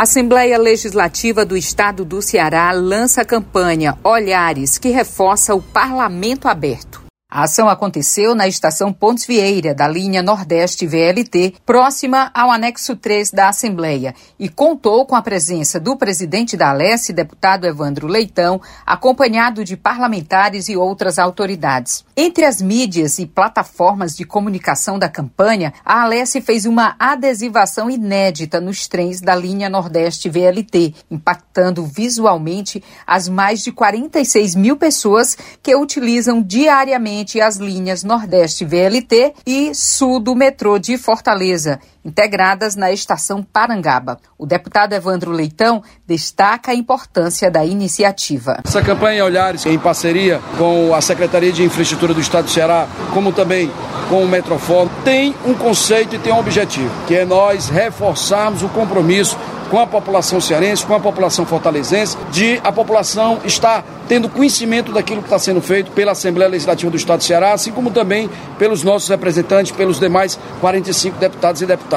A Assembleia Legislativa do Estado do Ceará lança a campanha Olhares, que reforça o parlamento aberto. A ação aconteceu na estação Pontes Vieira, da linha Nordeste VLT, próxima ao anexo 3 da Assembleia, e contou com a presença do presidente da Alesse, deputado Evandro Leitão, acompanhado de parlamentares e outras autoridades. Entre as mídias e plataformas de comunicação da campanha, a Alesse fez uma adesivação inédita nos trens da linha Nordeste VLT, impactando visualmente as mais de 46 mil pessoas que utilizam diariamente as linhas Nordeste VLT e Sul do metrô de Fortaleza, integradas na estação Parangaba. O deputado Evandro Leitão destaca a importância da iniciativa. Essa campanha Olhares, em parceria com a Secretaria de Infraestrutura do Estado do Ceará, como também com o Metrofó, tem um conceito e tem um objetivo, que é nós reforçarmos o compromisso com a população cearense, com a população fortalezense, de a população estar tendo conhecimento daquilo que está sendo feito pela Assembleia Legislativa do Estado do Ceará, assim como também pelos nossos representantes, pelos demais 45 deputados e deputadas.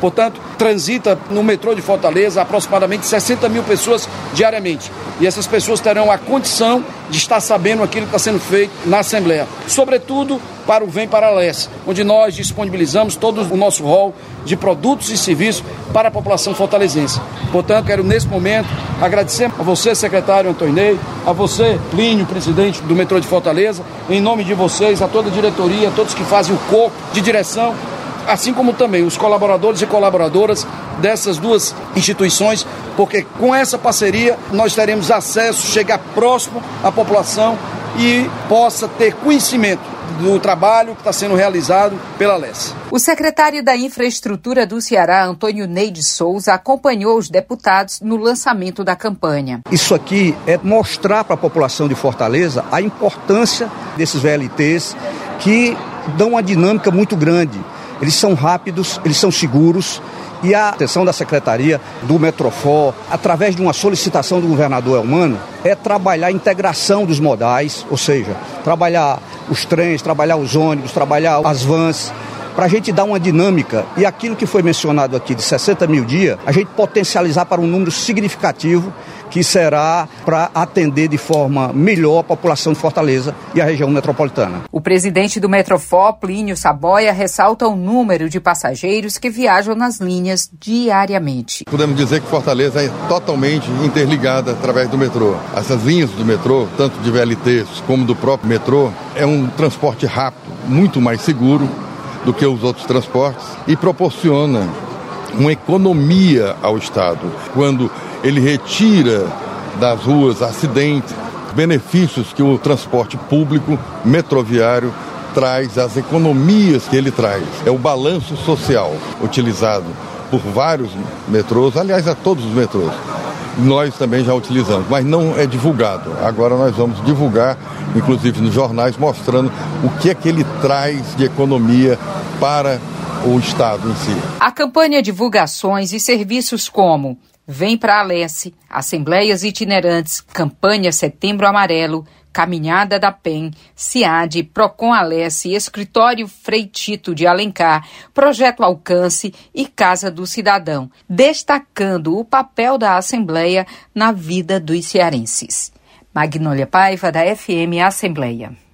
Portanto, transita no metrô de Fortaleza aproximadamente 60 mil pessoas diariamente. E essas pessoas terão a condição de estar sabendo aquilo que está sendo feito na Assembleia. Sobretudo para o Vem para Leste, onde nós disponibilizamos todo o nosso rol de produtos e serviços para a população fortalezense. Portanto, quero nesse momento agradecer a você, secretário Antonei, a você, Plínio, presidente do metrô de Fortaleza, em nome de vocês, a toda a diretoria, a todos que fazem o corpo de direção assim como também os colaboradores e colaboradoras dessas duas instituições, porque com essa parceria nós teremos acesso, chegar próximo à população e possa ter conhecimento do trabalho que está sendo realizado pela LES. O secretário da Infraestrutura do Ceará, Antônio Neide Souza, acompanhou os deputados no lançamento da campanha. Isso aqui é mostrar para a população de Fortaleza a importância desses VLTs que dão uma dinâmica muito grande. Eles são rápidos, eles são seguros e a atenção da Secretaria do Metrofor, através de uma solicitação do governador Elmano, é trabalhar a integração dos modais, ou seja, trabalhar os trens, trabalhar os ônibus, trabalhar as vans, para a gente dar uma dinâmica e aquilo que foi mencionado aqui de 60 mil dias, a gente potencializar para um número significativo que será para atender de forma melhor a população de Fortaleza e a região metropolitana. O presidente do Metrofó, Plínio Saboia, ressalta o número de passageiros que viajam nas linhas diariamente. Podemos dizer que Fortaleza é totalmente interligada através do metrô. Essas linhas do metrô, tanto de VLTs como do próprio metrô, é um transporte rápido, muito mais seguro do que os outros transportes e proporciona uma economia ao Estado. Quando ele retira das ruas acidentes, benefícios que o transporte público metroviário traz, as economias que ele traz. É o balanço social utilizado por vários metrôs, aliás, a todos os metrôs. Nós também já utilizamos, mas não é divulgado. Agora nós vamos divulgar, inclusive nos jornais, mostrando o que é que ele traz de economia para o Estado em si. A campanha divulgações e serviços como Vem para a Alesse, Assembleias Itinerantes, Campanha Setembro Amarelo, Caminhada da PEN, CIAD, Procon Alesse, Escritório Freitito de Alencar, Projeto Alcance e Casa do Cidadão, destacando o papel da Assembleia na vida dos cearenses. Magnólia Paiva, da FM Assembleia.